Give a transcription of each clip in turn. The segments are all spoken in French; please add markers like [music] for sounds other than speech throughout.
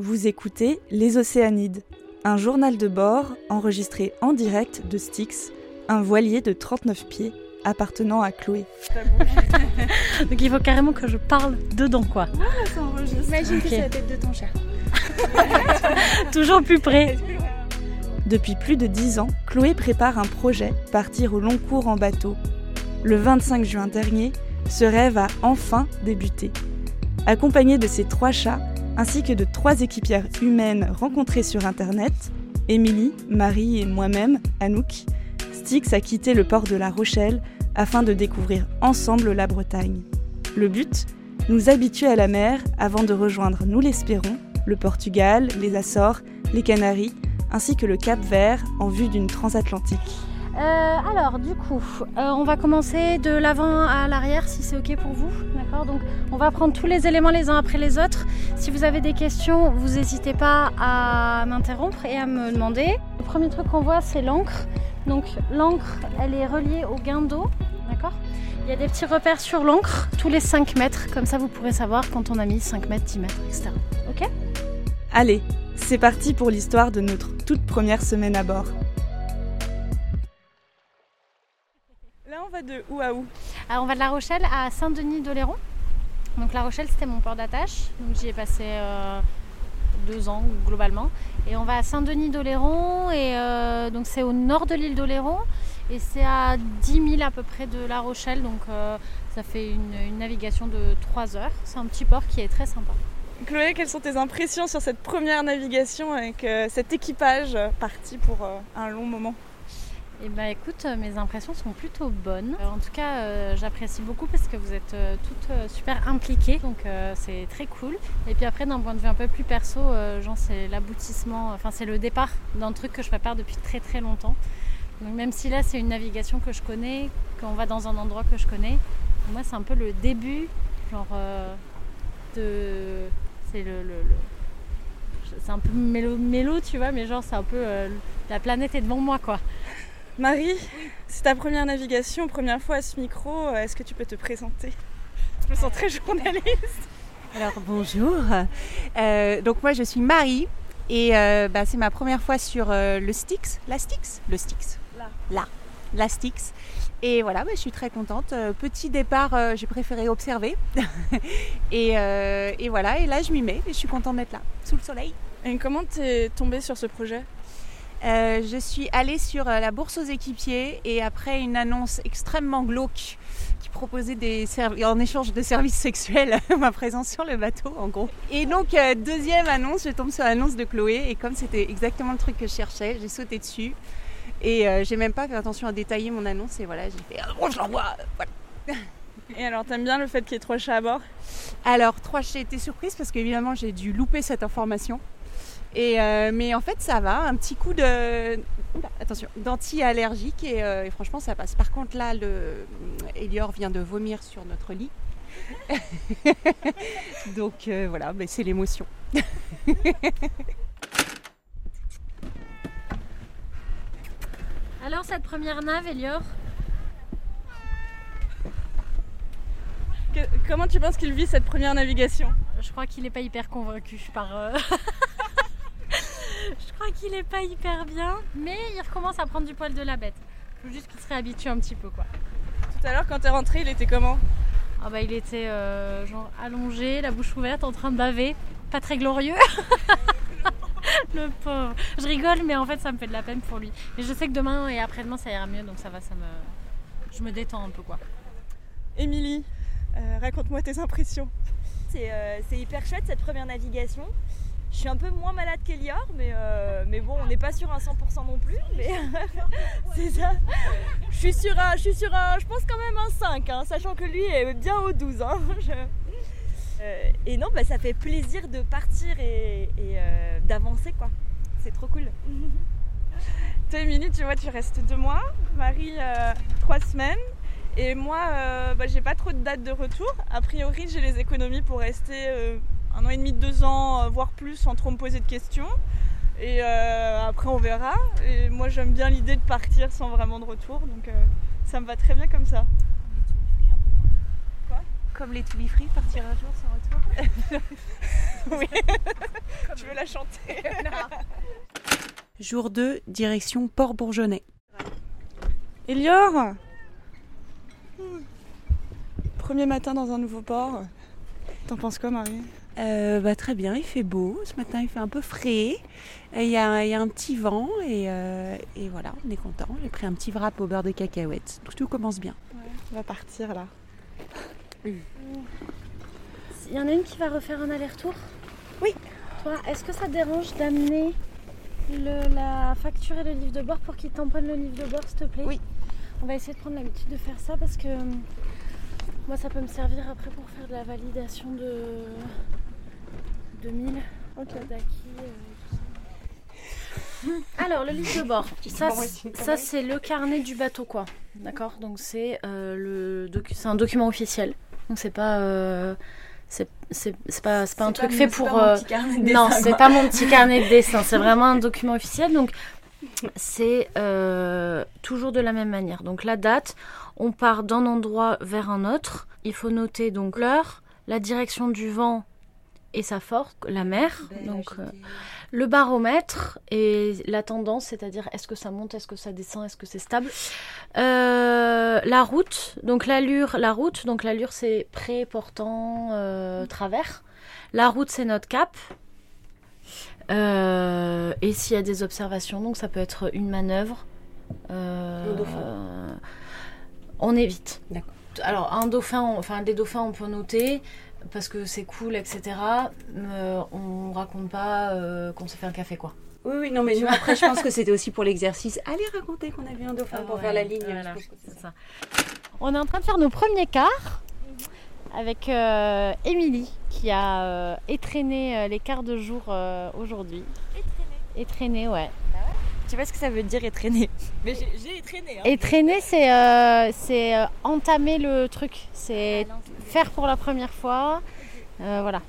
Vous écoutez Les Océanides, un journal de bord enregistré en direct de Styx, un voilier de 39 pieds appartenant à Chloé. [laughs] Donc il faut carrément que je parle dedans, quoi. Imagine que c'est la tête de ton chat. [laughs] Toujours plus près. Depuis plus de 10 ans, Chloé prépare un projet, partir au long cours en bateau. Le 25 juin dernier, ce rêve a enfin débuté. Accompagnée de ses trois chats, ainsi que de trois équipières humaines rencontrées sur Internet, Émilie, Marie et moi-même, Anouk, Styx a quitté le port de La Rochelle afin de découvrir ensemble la Bretagne. Le but Nous habituer à la mer avant de rejoindre, nous l'espérons, le Portugal, les Açores, les Canaries, ainsi que le Cap Vert en vue d'une transatlantique. Euh, alors, du coup, euh, on va commencer de l'avant à l'arrière si c'est OK pour vous. Donc, on va prendre tous les éléments les uns après les autres. Si vous avez des questions, vous n'hésitez pas à m'interrompre et à me demander. Le premier truc qu'on voit, c'est l'encre. Donc, l'encre, elle est reliée au guindeau. D'accord? Il y a des petits repères sur l'encre, tous les 5 mètres. Comme ça, vous pourrez savoir quand on a mis 5 mètres, 10 mètres, etc. OK? Allez, c'est parti pour l'histoire de notre toute première semaine à bord. Va de où à où Alors on va de La Rochelle à Saint-Denis-d'Oléron. Donc La Rochelle c'était mon port d'attache, donc j'y ai passé euh, deux ans globalement. Et on va à Saint-Denis-d'Oléron et euh, donc c'est au nord de l'île d'Oléron et c'est à 10 000 à peu près de La Rochelle, donc euh, ça fait une, une navigation de 3 heures. C'est un petit port qui est très sympa. Chloé, quelles sont tes impressions sur cette première navigation avec cet équipage parti pour un long moment? Et bah écoute, euh, mes impressions sont plutôt bonnes. Euh, en tout cas, euh, j'apprécie beaucoup parce que vous êtes toutes super impliquées, donc c'est très cool. Et puis après, d'un point de vue un peu plus perso, genre c'est l'aboutissement, enfin c'est le départ d'un truc que je prépare depuis très très longtemps. Donc même si là c'est une navigation que je connais, qu'on va dans un endroit que je connais, pour moi c'est un peu le début, genre de, c'est le, c'est un peu mélo, tu vois, mais genre c'est un peu la planète est devant moi quoi. Marie, c'est ta première navigation, première fois à ce micro. euh, Est-ce que tu peux te présenter? Je me sens très journaliste. Alors bonjour. Euh, donc moi je suis Marie et euh, bah, c'est ma première fois sur euh, le Styx. La Styx? Le Styx. Là. Là. La Styx. Et voilà, bah, je suis très contente. Petit départ, j'ai préféré observer. [laughs] et, et voilà, et là je m'y mets et je suis contente d'être là, sous le soleil. Et comment t'es tombée sur ce projet? Euh, je suis allée sur euh, la bourse aux équipiers et après une annonce extrêmement glauque qui proposait des en échange de services sexuels [laughs] ma présence sur le bateau en gros. Et donc euh, deuxième annonce, je tombe sur l'annonce de Chloé et comme c'était exactement le truc que je cherchais, j'ai sauté dessus et euh, j'ai même pas fait attention à détailler mon annonce et voilà j'ai fait ah, bon je l'envoie. Voilà. [laughs] Et alors, t'aimes bien le fait qu'il y ait trois chats à bord? Alors, trois, j'ai été surprise parce qu'évidemment, j'ai dû louper cette information. Et, euh, mais en fait, ça va. Un petit coup de. Oula, attention, d'anti-allergique et, euh, et franchement, ça passe. Par contre, là, le Elior vient de vomir sur notre lit. [laughs] Donc euh, voilà, mais c'est l'émotion. [laughs] Alors cette première nave, Elior? Que- Comment tu penses qu'il vit cette première navigation? Je crois qu'il n'est pas hyper convaincu par. [laughs] je crois qu'il n'est pas hyper bien, mais il recommence à prendre du poil de la bête. Faut juste qu'il se réhabitue un petit peu quoi. Tout à l'heure, quand t'es rentré, il était comment Ah bah il était euh, genre allongé, la bouche ouverte, en train de baver, pas très glorieux. [laughs] Le pauvre. Je rigole, mais en fait ça me fait de la peine pour lui. Mais je sais que demain et après-demain ça ira mieux, donc ça va, ça me, je me détends un peu quoi. Émilie, euh, raconte-moi tes impressions. C'est euh, c'est hyper chouette cette première navigation. Je suis un peu moins malade qu'Elior, mais, euh, mais bon, on n'est pas sur un 100% non plus. Mais [laughs] c'est ça. Je suis sur un, je suis sur un, je pense quand même un 5, hein, sachant que lui est bien au 12. hein. [laughs] Je- Euh, et non, bah, ça fait plaisir de partir et, et, euh, d'avancer quoi. C'est trop cool. [laughs] Toi, Émilie, tu vois, tu restes deux mois. Marie, euh, trois semaines. Et moi, bah, j'ai pas trop de date de retour. A priori, j'ai les économies pour rester un an et demi, deux ans, euh, voire plus, sans trop me poser de questions. Et euh, après, on verra. Et moi, j'aime bien l'idée de partir sans vraiment de retour. Donc, euh, ça me va très bien comme ça. Comme les to free, partir un jour sans retour. [laughs] Oui. [laughs] Tu veux la chanter? Jour 2, direction Port-Bourgeonnais. Elior Premier matin dans un nouveau port. T'en penses quoi, Marie? Euh, bah, très bien, il fait beau. Ce matin, il fait un peu frais. Il y, a, il y a un petit vent et, euh, et voilà, on est content. J'ai pris un petit wrap au beurre de cacahuètes. Tout, tout commence bien. On va partir là. [coughs] Il y en a une qui va refaire un aller-retour? Oui. Toi, est-ce que ça te dérange d'amener la facture et le livre de bord pour qu'il tamponne le livre de bord, s'il te plaît? Oui. On va essayer de prendre l'habitude de faire ça parce que euh, moi, ça peut me servir après pour faire de la validation de 2000 Ok. d'acquis. euh. Alors, le livre de bord, ça, c'est- ça c'est le carnet du bateau, quoi. D'accord Donc, c'est euh, le docu- c'est un document officiel. Donc, c'est pas. euh, c'est pas, c'est pas un truc fait pour. euh, non, c'est pas mon petit carnet de dessin, c'est vraiment un document officiel. Donc, c'est toujours de la même manière. Donc, la date, on part d'un endroit vers un autre. Il faut noter donc l'heure, la direction du vent et sa force, la mer. Donc, euh, le baromètre et la tendance, c'est-à-dire est-ce que ça monte, est-ce que ça descend, est-ce que c'est stable. Euh, la route, donc l'allure, la route, donc l'allure c'est pré, portant, euh, travers. La route c'est notre cap. Et s'il y a des observations, donc ça peut être une manœuvre. on évite. D'accord. Alors un dauphin, on- enfin des dauphins on peut noter parce que c'est cool, etc. Euh, on raconte pas euh, qu'on s'est fait un café quoi. Oui, oui, non, mais nous, après, je pense que c'était aussi pour l'exercice. Allez raconter qu'on a vu un dauphin pour Ouais, faire la ligne. voilà, ça. On est en train de faire nos premiers quarts avec euh, Émilie qui a euh, étraîné les quarts de jour euh, aujourd'hui. Étraîné, ouais. Tu vois ce que ça veut dire étraîner [laughs] Mais j'ai- étraîné. Hein. Étraîner, c'est euh, c'est euh, entamer le truc, c'est faire pour la première fois. Euh, voilà.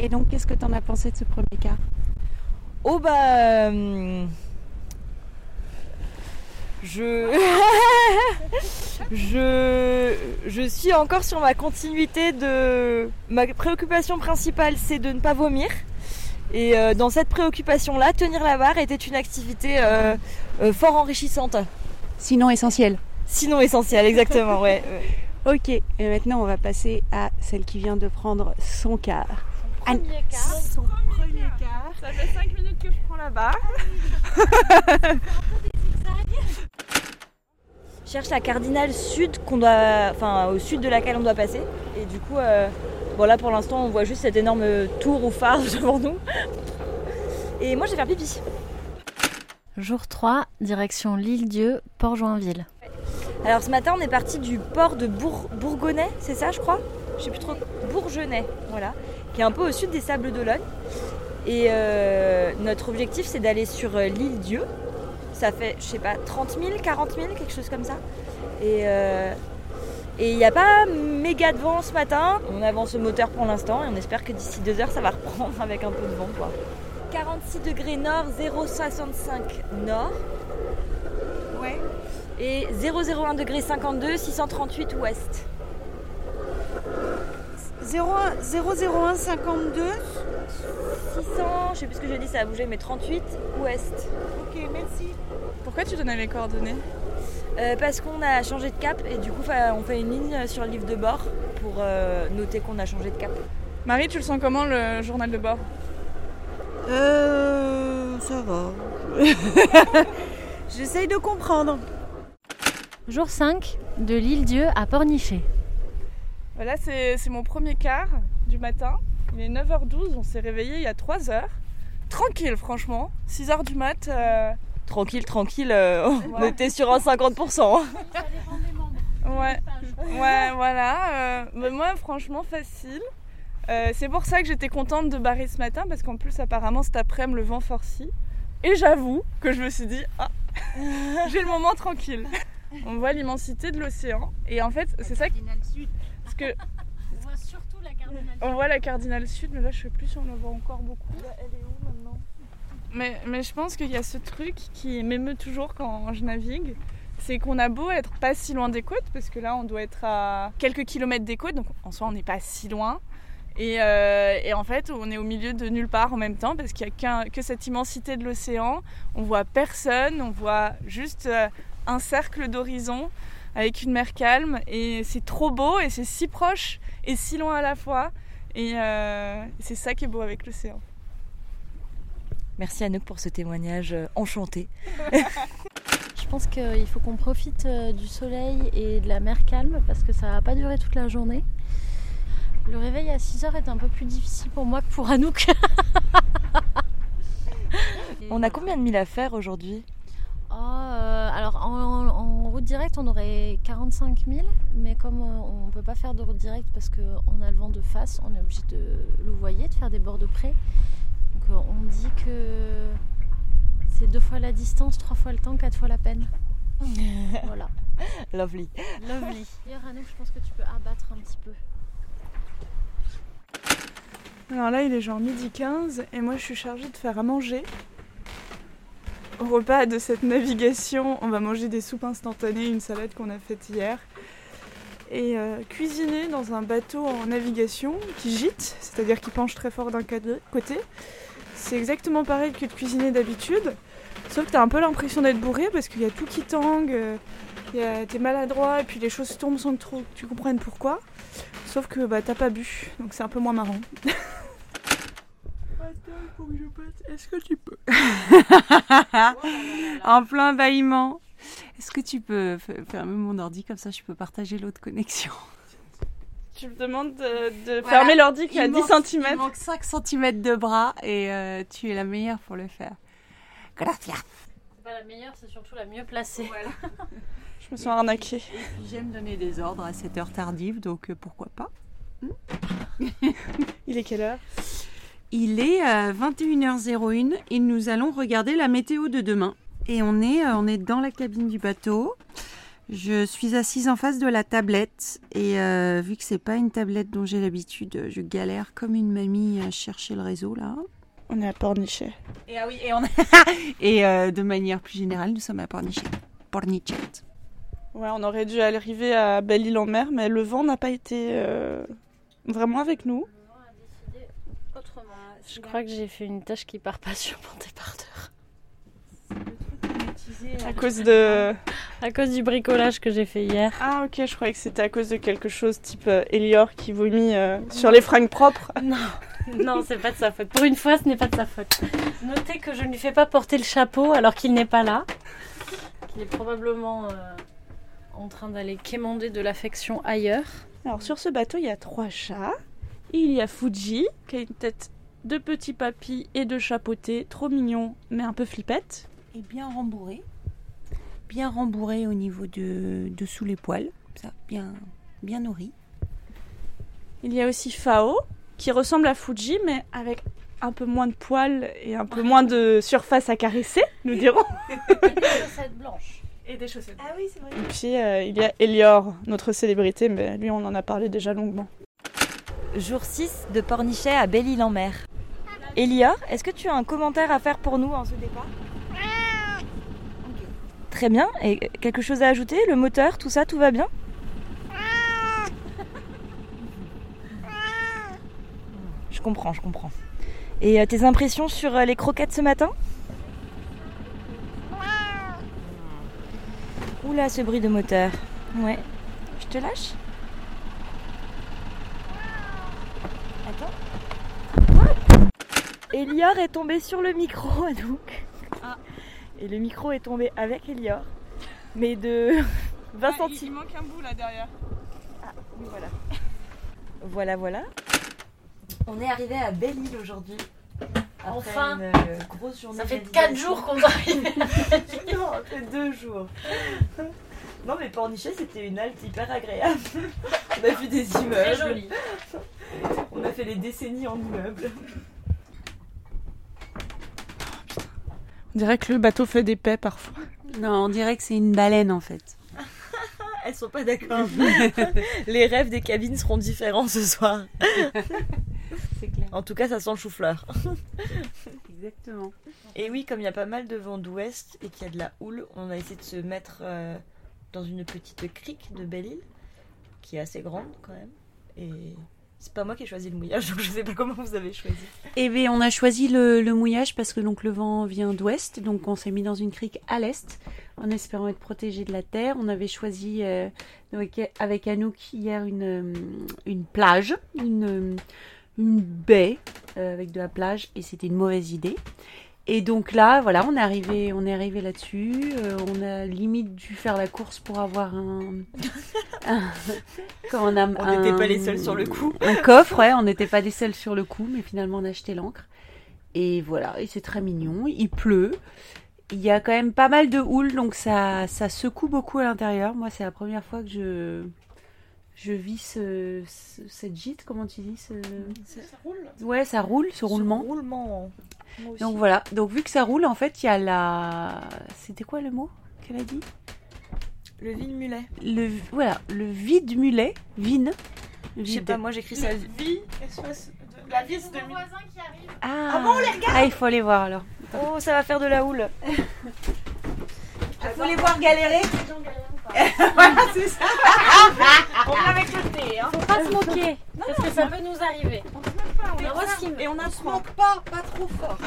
Et donc, qu'est-ce que tu en as pensé de ce premier quart Oh bah. euh, Je. [laughs] je. Je suis encore sur ma continuité de. Ma préoccupation principale, c'est de ne pas vomir. Et euh, dans cette préoccupation-là, tenir la barre était une activité euh, euh, fort enrichissante. Sinon essentiel. Sinon essentielle, exactement, ouais. [laughs] Ok, et maintenant, on va passer à celle qui vient de prendre son quart. Anne- Premier quart. Son premier quart. Ça fait 5 minutes que je prends la barre. Je [laughs] cherche la cardinale sud qu'on doit, enfin au sud de laquelle on doit passer. Et du coup, euh, bon là pour l'instant on voit juste cette énorme tour ou phare [laughs] devant nous. Et moi je vais faire pipi. Jour 3, direction l'île-Dieu, Port-Joinville. Alors ce matin on est parti du port de Bour- Bourgonais, c'est ça je crois? Je sais plus trop. Bourgenais, voilà, qui est un peu au sud des Sables d'Olonne. Et euh, notre objectif c'est d'aller sur euh, l'île Dieu. Ça fait, je sais pas, 30 000, 40 000, quelque chose comme ça. Et euh, et il n'y a pas méga de vent ce matin. On avance le moteur pour l'instant et on espère que d'ici deux heures ça va reprendre [laughs] avec un peu de vent quoi. 46 degrés nord, 0,65 nord. Ouais. Et 001 degré 52, 638 ouest. 001 52. 600, je sais plus ce que j'ai dit, ça a bougé, mais 38 ouest. Ok, merci. Pourquoi tu donnais mes coordonnées Euh, parce qu'on a changé de cap et du coup on fait une ligne sur le livre de bord pour euh, noter qu'on a changé de cap. Marie, tu le sens comment le journal de bord? Euh. Ça va. [laughs] J'essaye de comprendre. Jour 5, de l'île-Dieu à Pornichet. Voilà, c'est mon premier quart du matin. Il est 9h12, on s'est réveillé il y a 3 heures. Tranquille, franchement. 6h du mat. euh, Tranquille, tranquille, euh, [laughs] on était sur un 50%. Ouais, ouais, voilà. euh, mais moi, franchement, facile. Euh, c'est pour ça que j'étais contente de barrer ce matin, parce qu'en plus, apparemment, cet après-midi, le vent forcit. Et j'avoue que je me suis dit, ah, [laughs] j'ai le moment tranquille. On voit l'immensité de l'océan. Et en fait, c'est ça qui... Parce que surtout la cardinale. on voit la cardinale sud, mais là, je sais plus si on en voit encore beaucoup. Elle est où maintenant? Mais, mais je pense qu'il y a ce truc qui m'émeut toujours quand je navigue. C'est qu'on a beau être pas si loin des côtes, parce que là on doit être à quelques kilomètres des côtes, donc en soi on n'est pas si loin. Et, euh, et en fait, on est au milieu de nulle part en même temps parce qu'il n'y a qu'un- que cette immensité de l'océan. On voit personne, on voit juste euh, un cercle d'horizon avec une mer calme. Et c'est trop beau et c'est si proche et si loin à la fois. Et euh, c'est ça qui est beau avec l'océan. Merci Anouk pour ce témoignage euh, enchanté. [laughs] Je pense qu'il faut qu'on profite euh, du soleil et de la mer calme parce que ça va pas durer toute la journée. Le réveil à 6h est un peu plus difficile pour moi que pour Anouk. [laughs] On a combien de milles à faire aujourd'hui? Oh, alors en, en route directe on aurait 45 000 mais comme euh, on ne peut pas faire de route directe parce qu'on a le vent de face, on est obligé de louvoyer, de faire des bords de près. Donc euh, on dit que c'est deux fois la distance, trois fois le temps, quatre fois la peine. [laughs] voilà. Lovely. Lovely. [laughs] D'ailleurs Anouk, je pense que tu peux abattre un petit peu. Alors là, il est genre midi 15 et moi je suis chargée de faire à manger. Au repas de cette navigation, on va manger des soupes instantanées, une salade qu'on a faite hier. Et euh, cuisiner dans un bateau en navigation qui gîte, c'est-à-dire qui penche très fort d'un côté. C'est exactement pareil que de cuisiner d'habitude, sauf que t'as un peu l'impression d'être bourré parce qu'il y a tout qui tangue, euh, t'es maladroit et puis les choses tombent sans que tu comprennes pourquoi. Sauf que bah, t'as pas bu, donc c'est un peu moins marrant. [laughs] Est-ce que tu peux [laughs] en plein bâillement. Est-ce que tu peux fermer mon ordi? Comme ça je peux partager l'autre connexion Tu me demandes de, de Voilà. fermer l'ordi qui a Il 10 manque- cm. Il manque 5 cm de bras et euh, tu es la meilleure pour le faire. Gracias. C'est pas la meilleure, c'est surtout la mieux placée. [laughs] Je me sens arnaquée. J'aime donner des ordres à cette heure tardive donc euh, pourquoi pas. Il est quelle heure? Il est euh, 21h01 et nous allons regarder la météo de demain. Et on est, euh, on est dans la cabine du bateau. Je suis assise en face de la tablette et euh, vu que c'est pas une tablette dont j'ai l'habitude, je galère comme une mamie à chercher le réseau là. On est à Pornichet. Et ah oui, et on [laughs] et euh, de manière plus générale, nous sommes à Pornichet. Pornichet. Ouais, on aurait dû arriver à Belle-Île-en-Mer, mais le vent n'a pas été euh, vraiment avec nous. Je crois que j'ai fait une tâche qui part pas [laughs] sur mon dépardeur. À cause de. À cause du bricolage que j'ai fait hier. Ah, ok, je croyais que c'était à cause de quelque chose type euh, Elior qui vomit euh, sur les fringues propres. [laughs] Non, non, c'est pas de sa faute. Pour une fois, ce n'est pas de sa faute. Notez que je ne lui fais pas porter le chapeau alors qu'il n'est pas là. Qu'il est probablement euh, en train d'aller quémander de l'affection ailleurs. Alors, sur ce bateau, il y a trois chats. Il y a Fuji, qui a une tête de petit papy et de chapeauté, trop mignon, mais un peu flippette. Et bien rembourré. Bien rembourré au niveau de, de sous les poils. Ça, bien, bien nourri. Il y a aussi Fao, qui ressemble à Fuji, mais avec un peu moins de poils et un peu moins de surface à caresser, nous [laughs] dirons. Chaussettes blanches. Et des chaussettes. Ah oui, c'est vrai. Et puis, euh, il y a Elior, notre célébrité, mais lui, on en a parlé déjà longuement. Jour 6 de Pornichet à Belle-Île-en-Mer. Elior, est-ce que tu as un commentaire à faire pour nous en ce départ? Très bien. Et quelque chose à ajouter? Le moteur, tout ça, tout va bien? Je comprends, je comprends. Et euh, tes impressions sur euh, les croquettes ce matin? Oula, ce bruit de moteur. Ouais. Je te lâche? Elior est tombé sur le micro, [laughs] donc. Et le micro est tombé avec Elior. Mais de [laughs] 20 centimes. manque un bout là derrière. Voilà. [laughs] Voilà, voilà. On est arrivé à Belle-Île aujourd'hui. Après Enfin. une euh, grosse journée. Ça fait navigation. 4 jours qu'on arrive. non, après deux jours. Non, mais Pornichet, c'était une halte hyper agréable. On a vu des immeubles. Très joli. On a fait les décennies en immeubles. On dirait que le bateau fait des paix parfois. Non, on dirait que c'est une baleine en fait. [laughs] Elles sont pas d'accord. [laughs] les rêves des cabines seront différents ce soir. [laughs] C'est clair. En tout cas, ça sent le chou-fleur. Exactement. Et oui, comme il y a pas mal de vent d'ouest et qu'il y a de la houle, on a essayé de se mettre euh, dans une petite crique de Belle-Île, qui est assez grande quand même. Et C'est pas moi qui ai choisi le mouillage, [laughs] donc je sais pas comment vous avez choisi. Eh bien, on a choisi le, mouillage parce que donc le vent vient d'ouest, donc on s'est mis dans une crique à l'est en espérant être protégé de la terre. On avait choisi euh, avec, Anouk hier une, euh, une plage, une, euh, une baie avec de la plage et c'était une mauvaise idée. Et donc là, voilà, on est arrivé, on est arrivé là-dessus. Euh, on a limite dû faire la course pour avoir un. [laughs] un- quand on a On un- n'était pas les seuls sur le coup. Un coffre, ouais, on n'était pas les seuls sur le coup, mais finalement on a acheté l'encre. Et voilà, et c'est très mignon. Il pleut. Il y a quand même pas mal de houle, donc ça, ça secoue beaucoup à l'intérieur. Moi, c'est la première fois que je, je vis ce, ce- cette gîte, comment tu dis ce... Ouais, ça roule, ce roulement. Roulement. Moi aussi. Donc voilà, donc vu que ça roule, en fait, il y a la... C'était quoi le mot qu'elle a dit? Le vin mulet. le, Voilà, le vide mulet, vine. Je sais Vide. pas, moi j'écris ça. Vie, espèce de la vis de Ah, ah, il faut aller voir alors. Oh, ça va faire de la houle. [laughs] Il faut les voir galérer. [laughs] [laughs] On avec le thé, hein. Faut pas se moquer, parce que ça peut nous arriver. Mais moi, ce qui me- Et on On se apprend. moque pas, pas trop fort.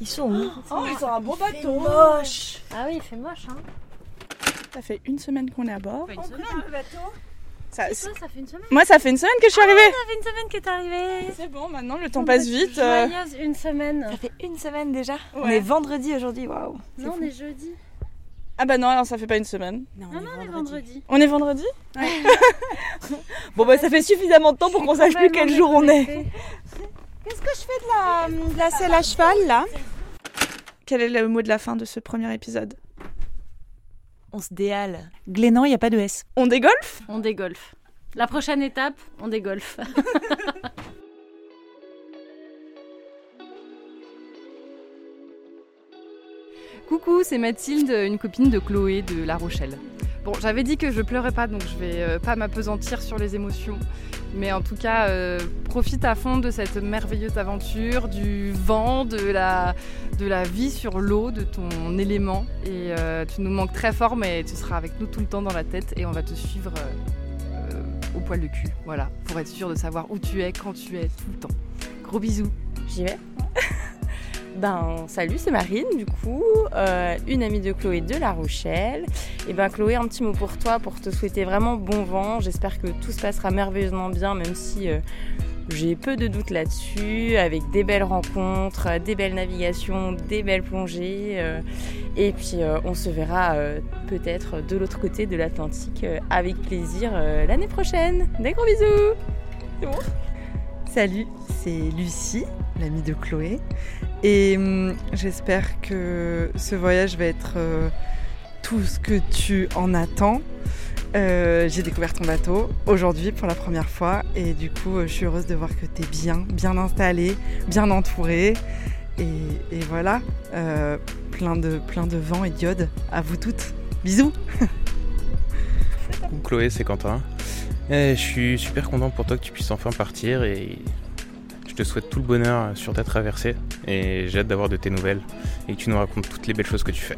Ils sont où Oh, ils ont un beau bateau. Moche. Ah oui, il fait moche, hein. Ça fait une semaine qu'on est à bord. Une semaine. le bateau. Ça- Ça, ça fait une semaine. Moi, ça fait une semaine que je suis arrivée. Ça fait une semaine que t'es arrivée. C'est bon, maintenant le temps passe vite. euh, Joyeuse une semaine. Ça fait une semaine déjà. On Ouais. est vendredi aujourd'hui, waouh. Non, fou. on est jeudi. Ah bah non, alors ça fait pas une semaine. Non, non, on est vendredi. On est vendredi [laughs] Bon bah ça fait suffisamment de temps pour qu'on sache plus quel jour on est. Qu'est-ce que je fais de la, de la selle à cheval là? Quel est le mot de la fin de ce premier épisode? On se déhale. Glénan, il n'y a pas de S. On dégolfe? On dégolfe. La prochaine étape, on dégolfe. [laughs] Coucou, c'est Mathilde, une copine de Chloé de La Rochelle. Bon, j'avais dit que je pleurais pas, donc je vais euh, pas m'apesantir sur les émotions. Mais en tout cas, euh, profite à fond de cette merveilleuse aventure, du vent, de la, vie sur l'eau, de ton élément. Et euh, tu nous manques très fort, mais tu seras avec nous tout le temps dans la tête et on va te suivre au poil de cul. Voilà, pour être sûr de savoir où tu es, quand tu es, tout le temps. Gros bisous. J'y vais. Ben, salut, c'est Marine, du coup, euh, une amie de Chloé de La Rochelle. Et ben, Chloé, un petit mot pour toi, pour te souhaiter vraiment bon vent. J'espère que tout se passera merveilleusement bien, même si euh, j'ai peu de doutes là-dessus, avec des belles rencontres, euh, des belles navigations, des belles plongées. et puis, on se verra peut-être de l'autre côté de l'Atlantique avec plaisir l'année prochaine. Des gros bisous Salut, c'est Lucie, l'amie de Chloé. Et hum, j'espère que ce voyage va être euh, tout ce que tu en attends. Euh, J'ai découvert ton bateau aujourd'hui pour la première fois et du coup euh, je suis heureuse de voir que tu es bien, bien installée, bien entourée. Et, voilà, plein, de, plein de vent et d'iode à vous toutes. Bisous Chloé, c'est Quentin. Eh, je suis super content pour toi que tu puisses enfin partir et je te souhaite tout le bonheur sur ta traversée et j'ai hâte d'avoir de tes nouvelles et que tu nous racontes toutes les belles choses que tu fais.